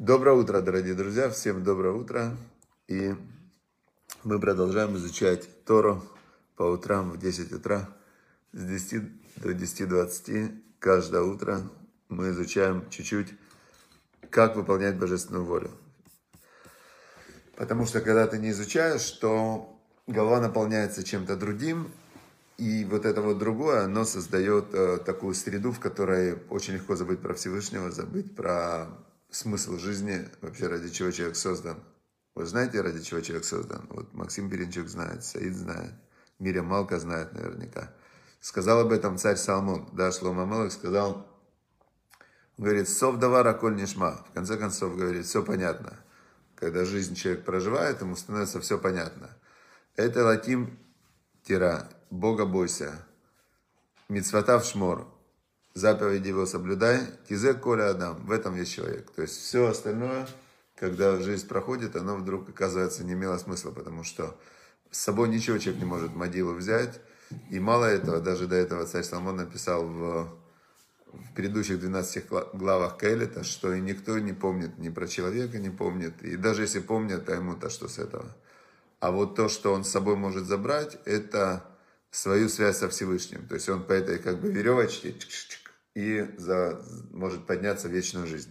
Доброе утро, дорогие друзья, всем доброе утро. И мы продолжаем изучать Тору по утрам в 10 утра с 10 до 10.20. Каждое утро мы изучаем чуть-чуть, как выполнять божественную волю. Потому что когда ты не изучаешь, то голова наполняется чем-то другим, и вот это вот другое, оно создает э, такую среду, в которой очень легко забыть про Всевышнего, забыть про смысл жизни, вообще ради чего человек создан. Вы знаете, ради чего человек создан? Вот Максим Беренчук знает, Саид знает, Миря Малка знает наверняка. Сказал об этом царь Салмон, да, Шлома Малых сказал, говорит, сов давара коль нишма. В конце концов, говорит, все понятно. Когда жизнь человек проживает, ему становится все понятно. Это латим тира, Бога бойся. Мицватав шмор, заповеди его соблюдай, кизе коля адам, в этом есть человек. То есть все остальное, когда жизнь проходит, оно вдруг оказывается не имело смысла, потому что с собой ничего человек не может могилу взять. И мало этого, даже до этого царь Соломон написал в, в предыдущих 12 главах Кейлета, что и никто не помнит ни про человека, не помнит. И даже если помнят, то ему-то что с этого. А вот то, что он с собой может забрать, это свою связь со Всевышним. То есть он по этой как бы веревочке и за, может подняться в вечную жизнь.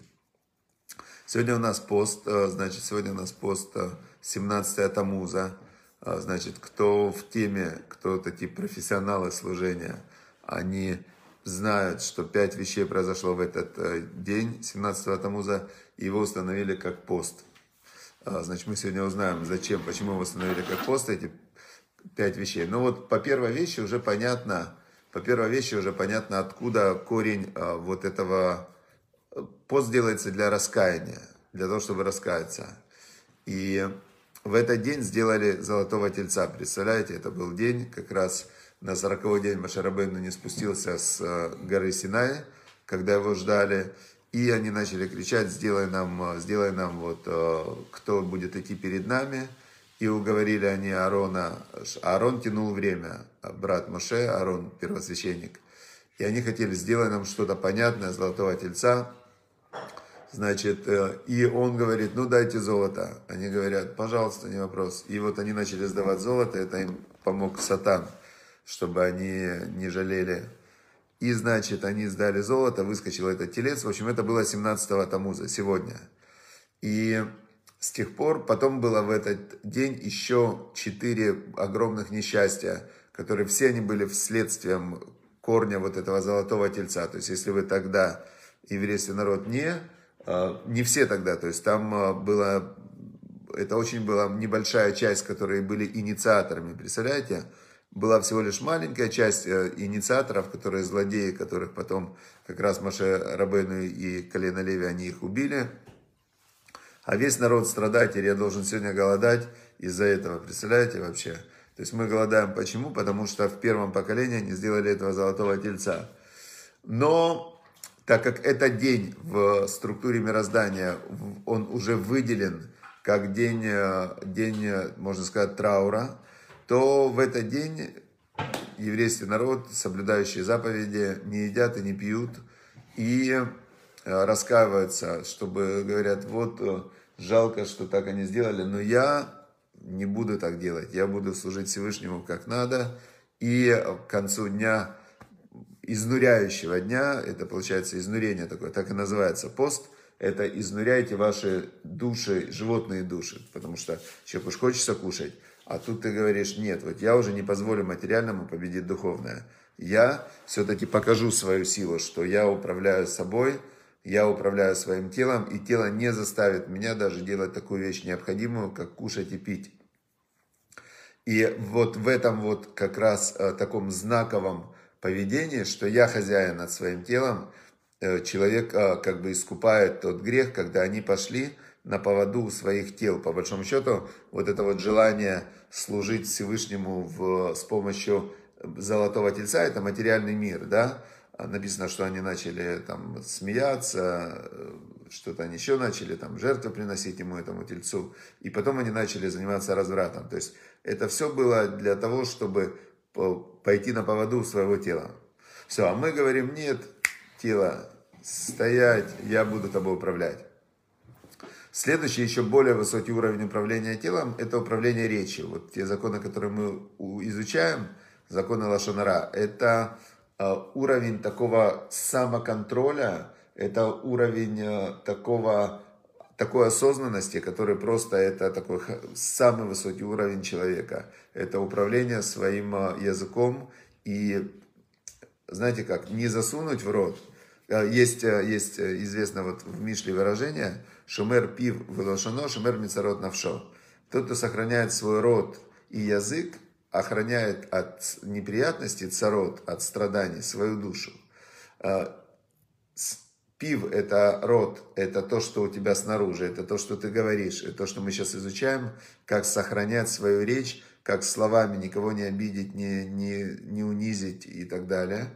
Сегодня у нас пост, э, значит, сегодня у нас пост 17 э, Тамуза. Э, значит, кто в теме, кто такие профессионалы служения, они знают, что пять вещей произошло в этот день, 17 Тамуза, и его установили как пост. Значит, мы сегодня узнаем, зачем, почему его установили как пост, эти пять вещей. Но вот по первой вещи уже понятно, по первой вещи уже понятно, откуда корень а, вот этого... Пост делается для раскаяния, для того, чтобы раскаяться. И в этот день сделали золотого тельца. Представляете, это был день, как раз на 40 день Машарабейну не спустился с а, горы Синай, когда его ждали. И они начали кричать, сделай нам, сделай нам вот, кто будет идти перед нами – и уговорили они Аарона. Аарон тянул время, брат Моше, Аарон, первосвященник. И они хотели сделать нам что-то понятное, золотого тельца. Значит, э, и он говорит, ну дайте золото. Они говорят, пожалуйста, не вопрос. И вот они начали сдавать золото, это им помог Сатан, чтобы они не жалели. И, значит, они сдали золото, выскочил этот телец. В общем, это было 17-го Тамуза, сегодня. И с тех пор, потом было в этот день еще четыре огромных несчастья, которые все они были вследствием корня вот этого золотого тельца. То есть, если вы тогда, еврейский народ, не, а, не все тогда, то есть там а, было, это очень была небольшая часть, которые были инициаторами, представляете? Была всего лишь маленькая часть э, инициаторов, которые злодеи, которых потом как раз Маше Рабену и Колено Леви, они их убили – а весь народ страдает, или я должен сегодня голодать из-за этого. Представляете вообще? То есть мы голодаем почему? Потому что в первом поколении они сделали этого золотого тельца. Но так как этот день в структуре мироздания, он уже выделен как день, э, день, можно сказать, траура, то в этот день еврейский народ, соблюдающий заповеди, не едят и не пьют, и Э, раскаиваются, чтобы говорят, вот э, жалко, что так они сделали, но я не буду так делать, я буду служить Всевышнему как надо, и к концу дня, изнуряющего дня, это получается изнурение такое, так и называется пост, это изнуряйте ваши души, животные души, потому что человеку уж хочется кушать, а тут ты говоришь, нет, вот я уже не позволю материальному победить духовное. Я все-таки покажу свою силу, что я управляю собой, я управляю своим телом, и тело не заставит меня даже делать такую вещь необходимую, как кушать и пить. И вот в этом вот как раз э, таком знаковом поведении, что я хозяин над своим телом, э, человек э, как бы искупает тот грех, когда они пошли на поводу своих тел. По большому счету, вот это вот желание служить Всевышнему в, с помощью золотого тельца, это материальный мир, да, написано, что они начали там смеяться, что-то они еще начали там жертвы приносить ему, этому тельцу. И потом они начали заниматься развратом. То есть это все было для того, чтобы пойти на поводу своего тела. Все, а мы говорим, нет, тело, стоять, я буду тобой управлять. Следующий, еще более высокий уровень управления телом, это управление речью. Вот те законы, которые мы изучаем, законы Лашонара, это э, уровень такого самоконтроля, это уровень э, такого, такой осознанности, который просто это такой самый высокий уровень человека. Это управление своим э, языком и, знаете как, не засунуть в рот. Есть, есть известно вот в Мишле выражение – Шумер пив велошано, шумер мицарот навшо. Тот, кто сохраняет свой род и язык, охраняет от неприятностей, царот, от страданий свою душу. А, пив – это род, это то, что у тебя снаружи, это то, что ты говоришь, это то, что мы сейчас изучаем, как сохранять свою речь, как словами никого не обидеть, не, не, не унизить и так далее.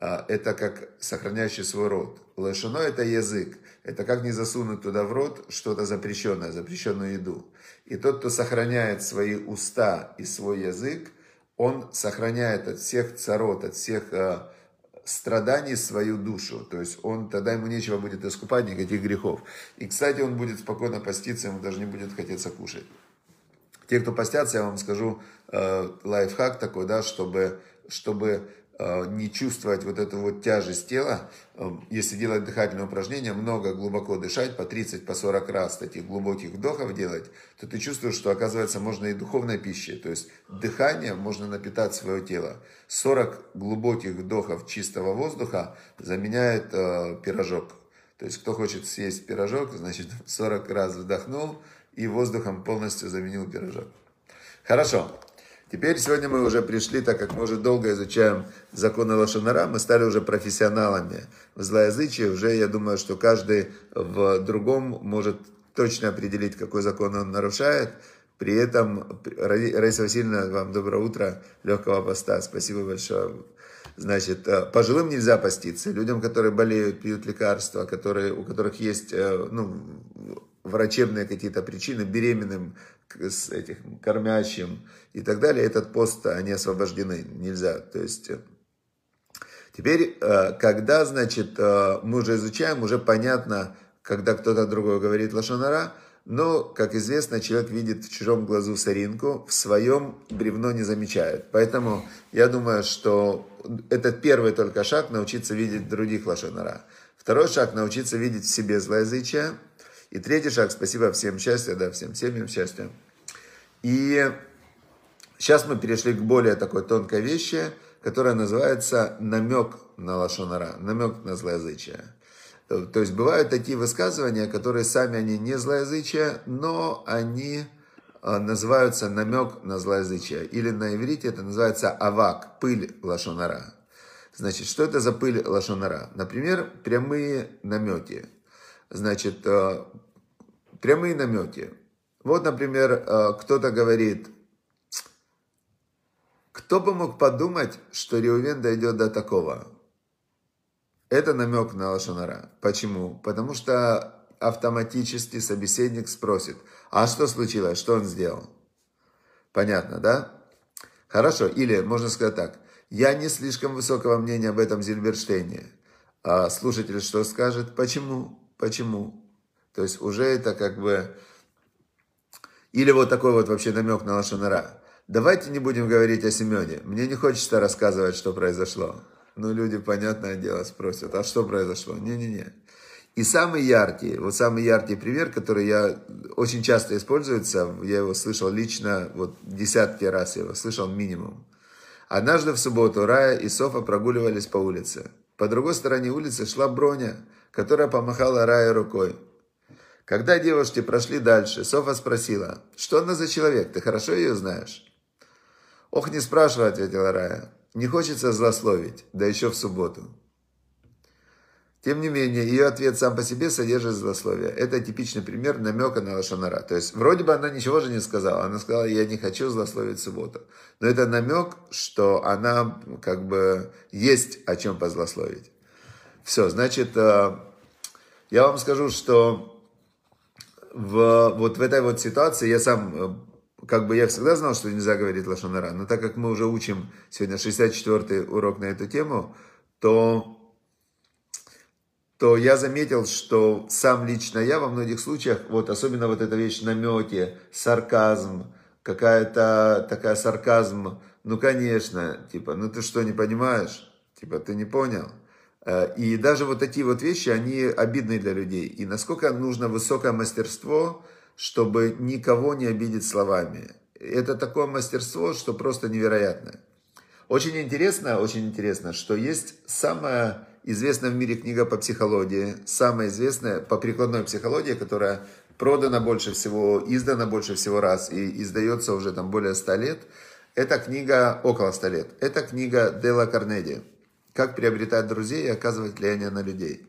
А, это как сохраняющий свой род. Лошано – это язык. Это как не засунуть туда в рот что-то запрещенное, запрещенную еду. И тот, кто сохраняет свои уста и свой язык, он сохраняет от всех царот, от всех э, страданий свою душу. То есть он тогда ему нечего будет искупать никаких грехов. И, кстати, он будет спокойно поститься, ему даже не будет хотеться кушать. Те, кто постятся, я вам скажу э, лайфхак такой, да, чтобы, чтобы не чувствовать вот эту вот тяжесть тела, э, если делать дыхательные упражнения, много глубоко дышать, по 30, по 40 раз таких глубоких вдохов делать, то ты чувствуешь, что оказывается можно и духовной пищей, то есть дыхание можно напитать свое тело. 40 глубоких вдохов чистого воздуха заменяет э, пирожок. То есть кто хочет съесть пирожок, значит 40 раз вдохнул и воздухом полностью заменил пирожок. Хорошо. Теперь сегодня мы уже пришли, так как мы уже долго изучаем законы Лошонара, мы стали уже профессионалами в злоязычии. Уже я думаю, что каждый в другом может точно определить, какой закон он нарушает. При этом, Раиса Васильевна, вам доброе утро, легкого поста, спасибо большое. Значит, э, пожилым нельзя поститься, людям, которые болеют, пьют лекарства, которые, у которых есть э, ну, врачебные какие-то причины, беременным, с этих, кормящим и так далее, этот пост, они освобождены, нельзя. То есть, э, теперь, э, когда, значит, э, мы уже изучаем, уже понятно, когда кто-то другой говорит лошонара, но, как известно, человек видит в чужом глазу соринку, в своем бревно не замечает. Поэтому я думаю, что это первый только шаг научиться видеть других лошонара. Второй шаг научиться видеть в себе злоязычие – и третий шаг, спасибо всем счастья, да, всем семьям счастья. И сейчас мы перешли к более такой тонкой вещи, которая называется намек на лошонара, намек на злоязычие. То есть бывают такие высказывания, которые сами они не злоязычие, но они а, называются намек на злоязычие. Или на иврите это называется авак, пыль лошонара. Значит, что это за пыль лошонара? Например, прямые намеки. Значит, э, прямые намеки. Вот, например, э, кто-то говорит, кто бы мог подумать, что Реувен дойдет до такого? Это намек на Лошонара. Почему? Потому что автоматически собеседник спросит, а что случилось, что он сделал? Понятно, да? Хорошо, или можно сказать так, я не слишком высокого мнения об этом Зильберштейне. А слушатель что скажет? Почему? Почему? То есть уже это как бы... Или вот такой вот вообще намек на Лашонара. Давайте не будем говорить о Семене. Мне не хочется рассказывать, что произошло. Ну, люди, понятное дело, спросят, а что произошло? Не-не-не. И самый яркий, вот самый яркий пример, который я очень часто используется, я его слышал лично, вот десятки раз я его слышал минимум. Однажды в субботу Рая и Софа прогуливались по улице. По другой стороне улицы шла Броня – которая помахала Рае рукой. Когда девушки прошли дальше, Софа спросила, что она за человек, ты хорошо ее знаешь? Ох, не спрашивай, ответила Рая. Не хочется злословить, да еще в субботу. Тем не менее, ее ответ сам по себе содержит злословие. Это типичный пример намека на лошонара. То есть, вроде бы она ничего же не сказала. Она сказала, я не хочу злословить в субботу. Но это намек, что она как бы есть о чем позлословить. Все, значит, э, я вам скажу, что в, вот в этой вот ситуации я сам, э, как бы я всегда знал, что нельзя говорить лошонара, но так как мы уже учим сегодня 64-й урок на эту тему, то то я заметил, что сам лично я во многих случаях, вот особенно вот эта вещь намеки, сарказм, какая-то такая сарказм, ну конечно, типа, ну ты что, не понимаешь? Типа, ты не понял? Э, и даже вот такие вот вещи, они обидны для людей. И насколько нужно высокое мастерство, чтобы никого не обидеть словами. Это такое мастерство, что просто невероятное. Очень интересно, очень интересно, что есть самая известная в мире книга по психологии, самая известная по прикладной психологии, которая продана больше всего, издана больше всего раз и издается уже там более ста лет. Это книга около ста лет. Это книга Дела Карнеди. Как приобретать друзей и оказывать влияние на людей.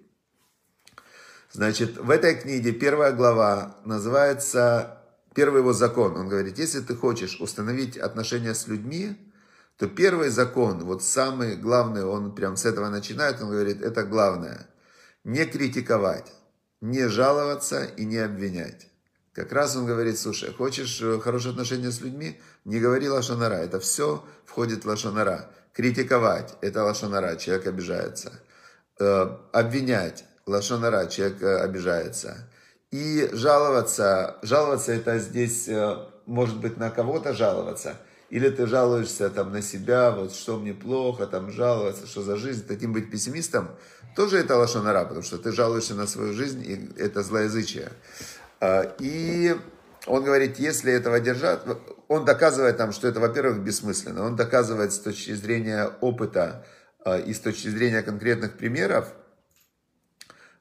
Значит, в этой книге первая глава называется «Первый его закон». Он говорит, если ты хочешь установить отношения с людьми, то первый закон, вот самый главный, он прям с этого начинает, он говорит, это главное. Не критиковать, не жаловаться и не обвинять. Как раз он говорит, слушай, хочешь э, хорошие отношения с людьми, не говори лошонара. Это все входит в лошонара. Критиковать – это лошонара, человек обижается. Э, обвинять – лошонара, человек э, обижается. И жаловаться, жаловаться это здесь, э, может быть, на кого-то жаловаться. Или ты жалуешься там на себя, вот что мне плохо, там жаловаться, что за жизнь. Таким быть пессимистом, тоже это лошонара, потому что ты жалуешься на свою жизнь, и это злоязычие. И он говорит, если этого держать, он доказывает там, что это, во-первых, бессмысленно. Он доказывает с точки зрения опыта э, и с точки зрения конкретных примеров,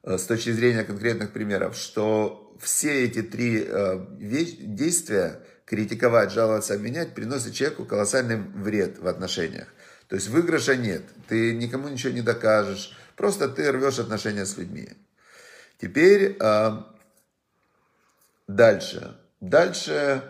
э, с точки зрения конкретных примеров, что все эти три э, действия, критиковать, жаловаться, обменять, приносят человеку колоссальный вред в отношениях. То есть выигрыша нет, ты никому ничего не докажешь, просто ты рвешь отношения с людьми. Теперь дальше. Дальше,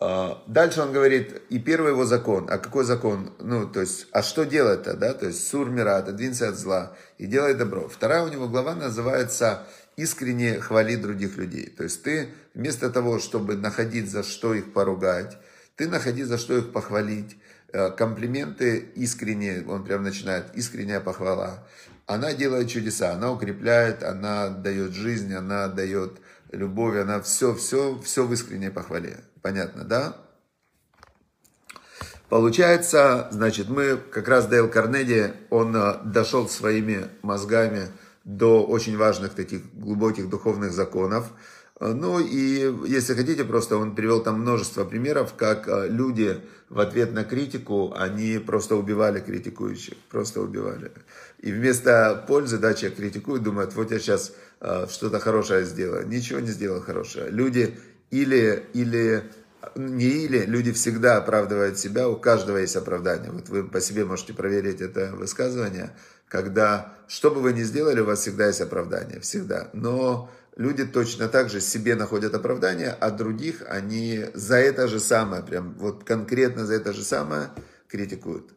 а, дальше он говорит, и первый его закон. А какой закон? Ну, то есть, а что делать-то, да? То есть, сур мира, отодвинься от зла и делай добро. Вторая у него глава называется искренне хвали других людей. То есть, ты вместо того, чтобы находить за что их поругать, ты находи за что их похвалить. Э, комплименты искренние, он прям начинает, искренняя похвала. Она делает чудеса, она укрепляет, она дает жизнь, она дает любовь, она все, все, все в искренней похвале. Понятно, да? Получается, значит, мы, как раз Дейл Карнеди, он э, дошел своими мозгами до очень важных таких глубоких духовных законов. Э, ну и, если хотите, просто он привел там множество примеров, как э, люди в ответ на критику, они просто убивали критикующих, просто убивали. И вместо пользы, да, человек критикует, думает, вот я сейчас Э, что-то хорошее сделал. Ничего не сделал хорошее. Люди или, или, не или, люди всегда оправдывают себя, у каждого есть оправдание. Вот вы по себе можете проверить это высказывание, когда, что бы вы ни сделали, у вас всегда есть оправдание, всегда. Но люди точно так же себе находят оправдание, а других они за это же самое, прям вот конкретно за это же самое критикуют.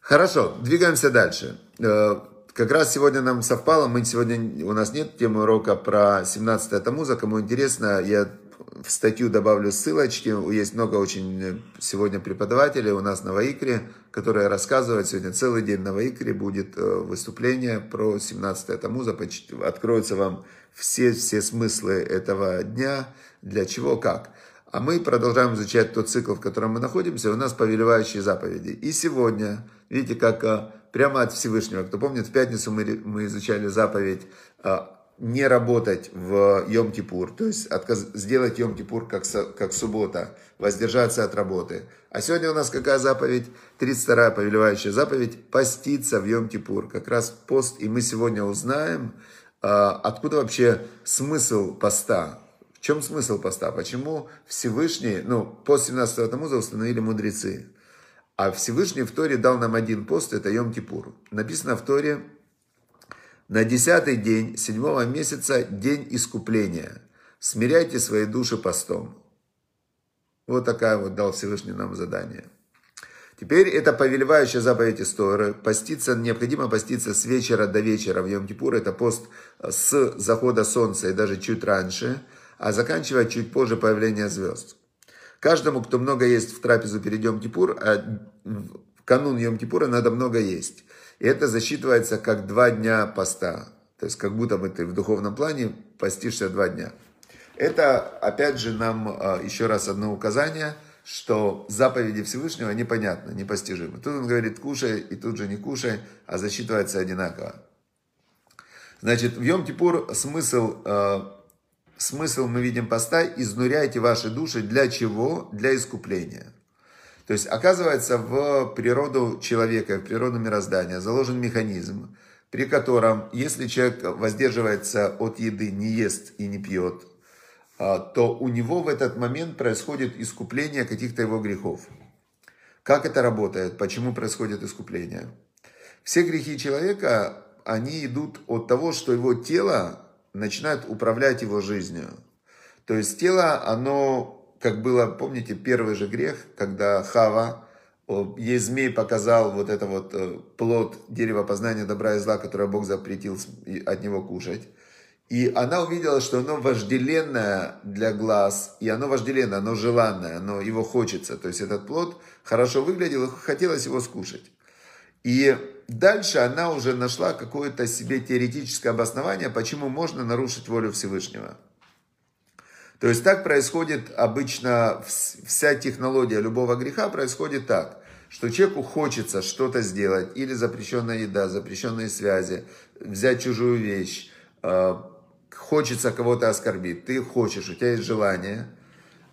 Хорошо, двигаемся дальше. Э, как раз сегодня нам совпало, мы сегодня, у нас нет темы урока про 17 Тамуза, кому интересно, я в статью добавлю ссылочки, есть много очень сегодня преподавателей у нас на Ваикре, которые рассказывают, сегодня целый день на Ваикре будет э, выступление про 17 Тамуза, откроются вам все, все смыслы этого дня, для чего, как. А мы продолжаем изучать тот цикл, в котором мы находимся, у нас повелевающие заповеди. И сегодня, видите, как э, прямо от Всевышнего. Кто помнит, в пятницу мы, мы изучали заповедь не работать в Йом-Кипур, то есть отказ, сделать Йом-Кипур как, как суббота, воздержаться от работы. А сегодня у нас какая заповедь? 32-я повелевающая заповедь – поститься в Йом-Кипур. Как раз пост, и мы сегодня узнаем, а, откуда вообще смысл поста. В чем смысл поста? Почему Всевышний, ну, пост 17 Тамуза установили мудрецы. А Всевышний в Торе дал нам один пост, это Йом-Кипур. Написано в Торе, на десятый день седьмого месяца день искупления. Смиряйте свои души постом. Вот такая вот дал Всевышний нам задание. Теперь это повелевающая заповедь из Торы. Поститься, необходимо поститься с вечера до вечера в Йом-Кипур. Это пост с захода солнца и даже чуть раньше, а заканчивать чуть позже появления звезд. Каждому, кто много есть в трапезу перед Йом-Кипур, а в канун Йом-Кипура надо много есть. И это засчитывается как два дня поста. То есть как будто бы ты в духовном плане постишься два дня. Это, опять же, нам а, еще раз одно указание, что заповеди Всевышнего непонятны, непостижимы. Тут он говорит кушай и тут же не кушай, а засчитывается одинаково. Значит, в Йом-Кипур смысл, э, смысл мы видим поста «изнуряйте ваши души». Для чего? Для искупления. То есть, оказывается, в природу человека, в природу мироздания заложен механизм, при котором, если человек воздерживается от еды, не ест и не пьет, э, то у него в этот момент происходит искупление каких-то его грехов. Как это работает? Почему происходит искупление? Все грехи человека они идут от того, что его тело начинает управлять его жизнью. То есть тело, оно, как было, помните, первый же грех, когда Хава, ей змей показал вот это вот э, плод дерева познания добра и зла, которое Бог запретил от него кушать. И она увидела, что оно вожделенное для глаз, и оно вожделенное, оно желанное, оно его хочется. То есть этот плод хорошо выглядел, и хотелось его скушать. И дальше она уже нашла какое-то себе теоретическое обоснование, почему можно нарушить волю Всевышнего. То есть так происходит обычно вся технология любого греха происходит так, что человеку хочется что-то сделать, или запрещенная еда, запрещенные связи, взять чужую вещь, э, хочется кого-то оскорбить, ты хочешь, у тебя есть желание,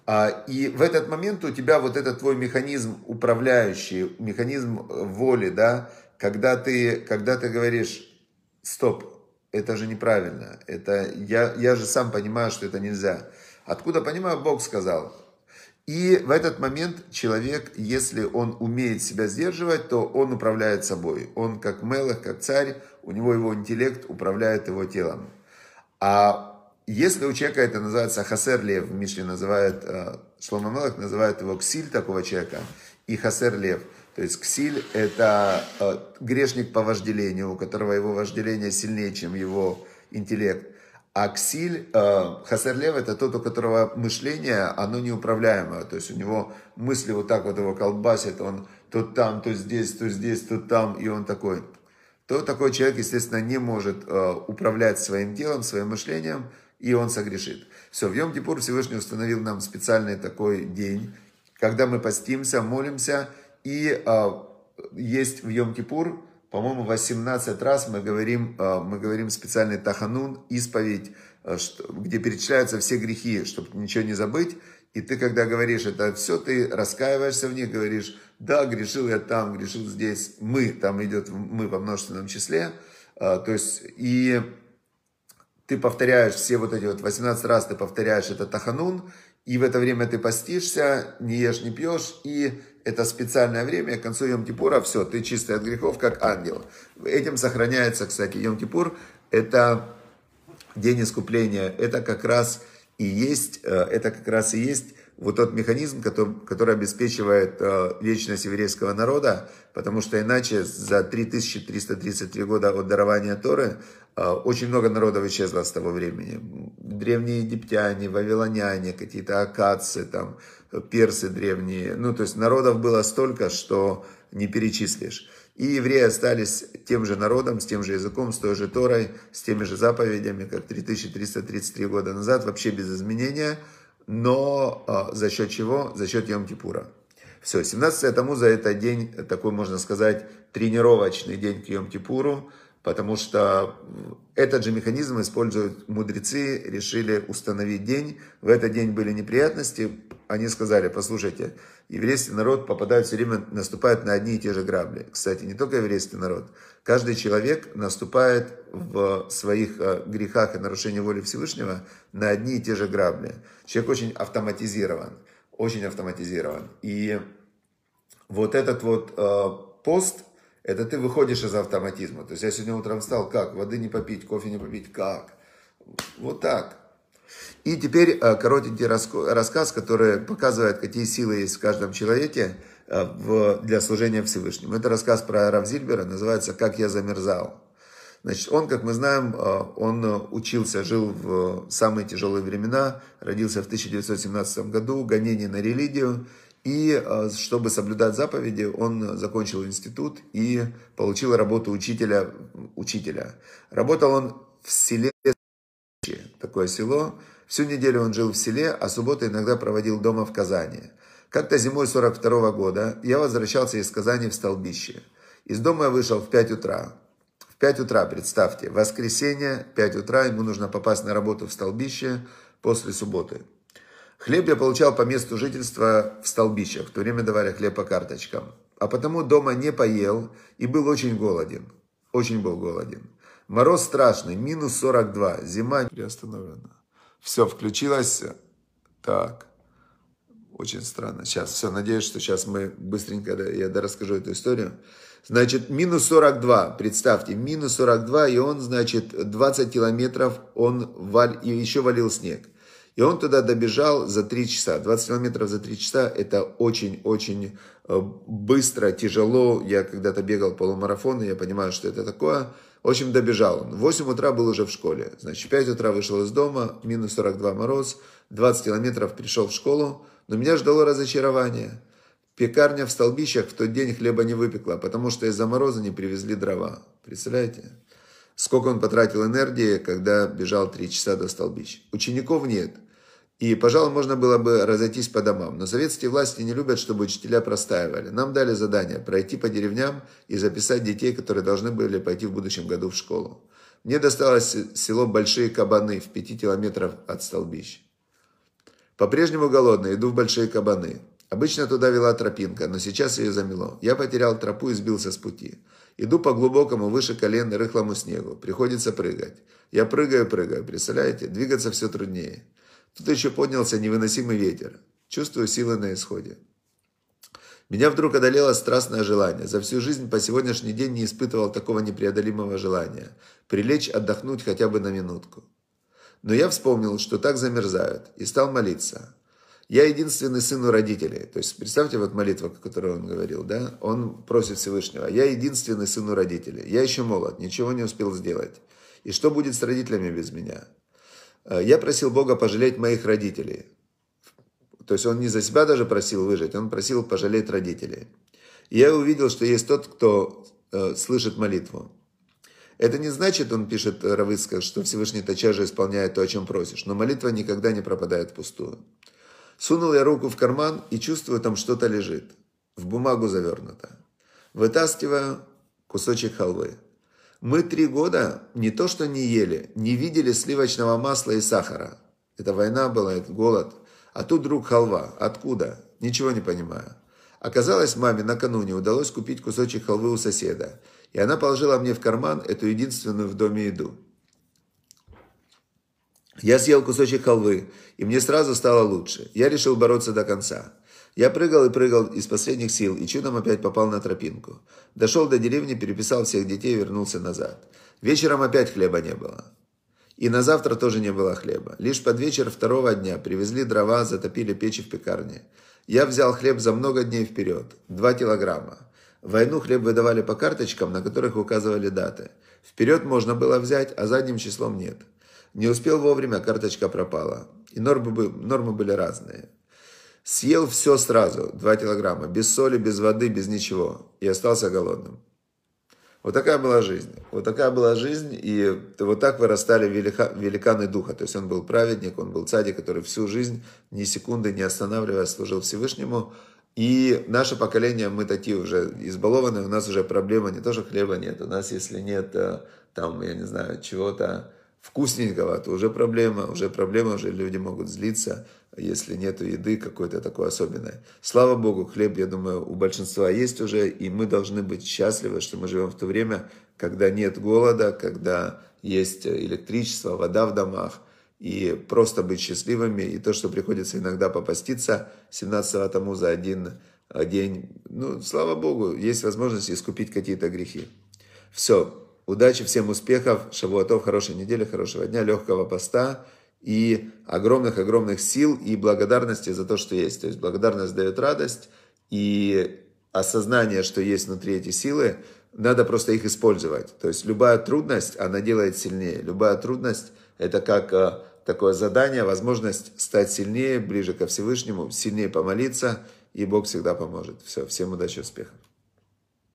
а, и в этот момент у тебя вот этот твой механизм управляющий, механизм воли, да, когда ты, когда ты говоришь, стоп, это же неправильно, это, я, я же сам понимаю, что это нельзя. Откуда понимаю, Бог сказал. И в этот момент человек, если он умеет себя сдерживать, то он управляет собой. Он как Мелах, как царь, у него его интеллект управляет его телом. А если у человека это называется хасер лев, в Мишле называют, э, Шлома Мелах называет его ксиль такого человека, и хасер лев. То есть ксиль это э, грешник по вожделению, у которого его вожделение сильнее, чем его интеллект. А ксиль, э, хасер лев это тот, у которого мышление, оно неуправляемое. То есть у него мысли вот так вот его колбасит, он то там, то здесь, то здесь, то там, и он такой. То такой человек, естественно, не может управлять своим телом, своим мышлением, и он согрешит. Все, в Йом-Кипур Всевышний установил нам специальный такой день, когда мы постимся, молимся, и а, есть в Йом-Кипур, по-моему, 18 раз мы говорим, а, мы говорим специальный таханун, исповедь, что, где перечисляются все грехи, чтобы ничего не забыть. И ты, когда говоришь это все, ты раскаиваешься в них, говоришь, да, грешил я там, грешил здесь, мы, там идет мы во множественном числе. То есть, и ты повторяешь все вот эти вот 18 раз ты повторяешь это таханун, и в это время ты постишься, не ешь, не пьешь, и это специальное время, к концу Йом-Кипура, все, ты чистый от грехов, как ангел. Этим сохраняется, кстати, Йом-Кипур, это день искупления, это как раз и есть, э, это как раз и есть вот тот механизм, который, который обеспечивает э, вечность еврейского народа, потому что иначе за 3333 года от дарования Торы э, очень много народов исчезло с того времени. Древние египтяне, вавилоняне, какие-то акадцы, там, персы древние. Ну, то есть народов было столько, что не перечислишь. И евреи остались тем же народом, с тем же языком, с той же Торой, с теми же заповедями, как 3333 года назад, вообще без изменения – но а, за счет чего? За счет Йом-Кипура. Все, 17 Тамуза это день, такой, можно сказать, тренировочный день к Йом-Кипуру, потому что этот же механизм используют мудрецы, решили установить день. В этот день были неприятности, они сказали, послушайте, еврейский народ попадает все время, наступает на одни и те же грабли. Кстати, не только еврейский народ, каждый человек наступает в своих э, грехах и нарушении воли Всевышнего на одни и те же грабли. Человек очень автоматизирован, очень автоматизирован. И вот этот вот э, пост, это ты выходишь из автоматизма. То есть я сегодня утром встал, как? Воды не попить, кофе не попить, как? Вот так. И теперь э, коротенький рассказ, который показывает, какие силы есть в каждом человеке э, для служения Всевышнему. Это рассказ про Рав Зильбера, называется «Как я замерзал». Значит, он, как мы знаем, э, он учился, жил в самые тяжелые времена, родился в 1917 году, гонение на религию, и чтобы соблюдать заповеди, он закончил институт и получил работу учителя. учителя. Работал он в селе, такое село. Всю неделю он жил в селе, а субботу иногда проводил дома в Казани. Как-то зимой 42 года я возвращался из Казани в Столбище. Из дома я вышел в 5 утра. В 5 утра, представьте, воскресенье, 5 утра, ему нужно попасть на работу в Столбище после субботы. Хлеб я получал по месту жительства в Столбищах, в то время давали хлеб по карточкам. А потому дома не поел и был очень голоден. Очень был голоден. Мороз страшный, минус 42, зима приостановлена. Все, включилось. Так, очень странно. Сейчас, все, надеюсь, что сейчас мы быстренько, я расскажу эту историю. Значит, минус 42, представьте, минус 42, и он, значит, 20 километров, он валь, и еще валил снег. И он туда добежал за 3 часа. 20 километров за 3 часа это очень-очень э, быстро, тяжело. Я когда-то бегал полумарафон, и я понимаю, что это такое. В общем, добежал он. В 8 утра был уже в школе. Значит, в 5 утра вышел из дома, минус 42 мороз, 20 километров пришел в школу. Но меня ждало разочарование. Пекарня в Столбищах в тот день хлеба не выпекла, потому что из-за мороза не привезли дрова. Представляете? Сколько он потратил энергии, когда бежал 3 часа до Столбищ. Учеников нет. И, пожалуй, можно было бы разойтись по домам. Но советские власти не любят, чтобы учителя простаивали. Нам дали задание пройти по деревням и записать детей, которые должны были пойти в будущем году в школу. Мне досталось село Большие Кабаны в пяти километрах от столбищ. По-прежнему голодный, иду в Большие Кабаны. Обычно туда вела тропинка, но сейчас ее замело. Я потерял тропу и сбился с пути. Иду по глубокому, выше колен, рыхлому снегу. Приходится прыгать. Я прыгаю, прыгаю, представляете? Двигаться все труднее. Тут еще поднялся невыносимый ветер. Чувствую силы на исходе. Меня вдруг одолело страстное желание. За всю жизнь по сегодняшний день не испытывал такого непреодолимого желания. Прилечь, отдохнуть хотя бы на минутку. Но я вспомнил, что так замерзают, и стал молиться. Я единственный сын у родителей. То есть, представьте, вот молитва, которую он говорил, да? Он просит Всевышнего. Я единственный сын у родителей. Я еще молод, ничего не успел сделать. И что будет с родителями без меня? Э, я просил Бога пожалеть моих родителей. То есть он не за себя даже просил выжить, он просил пожалеть родителей. И я увидел, что есть тот, кто э, слышит молитву. Это не значит, он пишет Равыцка, что Всевышний тотчас же исполняет то, о чем просишь. Но молитва никогда не пропадает впустую. Сунул я руку в карман и чувствую, там что-то лежит. В бумагу завернуто. Вытаскиваю кусочек халвы. Мы три года не то что не ели, не видели сливочного масла и сахара. Это война была, это голод. А тут вдруг халва. Откуда? Ничего не понимаю. Оказалось, маме накануне удалось купить кусочек халвы у соседа. И она положила мне в карман эту единственную в доме еду. Я съел кусочек халвы, и мне сразу стало лучше. Я решил бороться до конца. Я прыгал и прыгал из последних сил, и чудом опять попал на тропинку. Дошел до деревни, переписал всех детей и вернулся назад. Вечером опять хлеба не было. И на завтра тоже не было хлеба. Лишь под вечер второго дня привезли дрова, затопили печи в пекарне. Я взял хлеб за много дней вперед. Два килограмма. В войну хлеб выдавали по карточкам, на которых указывали даты. Вперед можно было взять, а задним числом нет. Не успел вовремя, карточка пропала. И нормы, нормы были разные. Съел все сразу, 2 килограмма, без соли, без воды, без ничего. И остался голодным. Вот такая была жизнь. Вот такая была жизнь, и вот так вырастали велика, великаны духа. То есть он был праведник, он был цадик, который всю жизнь ни секунды не останавливаясь служил Всевышнему. И наше поколение, мы такие уже избалованные, у нас уже проблема не то, что хлеба нет, у нас если нет э, там, я не знаю, чего-то вкусненького, то уже проблема, уже проблема, уже люди могут злиться, если нет еды какой-то такой особенной. Слава Богу, хлеб, я думаю, у большинства есть уже, и мы должны быть счастливы, что мы живем в то время, когда нет голода, когда есть электричество, вода в домах, и просто быть счастливыми, и то, что приходится иногда попаститься 17 тому за один день, ну, слава Богу, есть возможность искупить какие-то грехи. Все, Удачи, всем успехов, шавуатов, хорошей недели, хорошего дня, легкого поста и огромных-огромных сил и благодарности за то, что есть. То есть благодарность дает радость и осознание, что есть внутри эти силы, надо просто их использовать. То есть любая трудность, она делает сильнее. Любая трудность – это как э, такое задание, возможность стать сильнее, ближе ко Всевышнему, сильнее помолиться, и Бог всегда поможет. Все, всем удачи, успехов.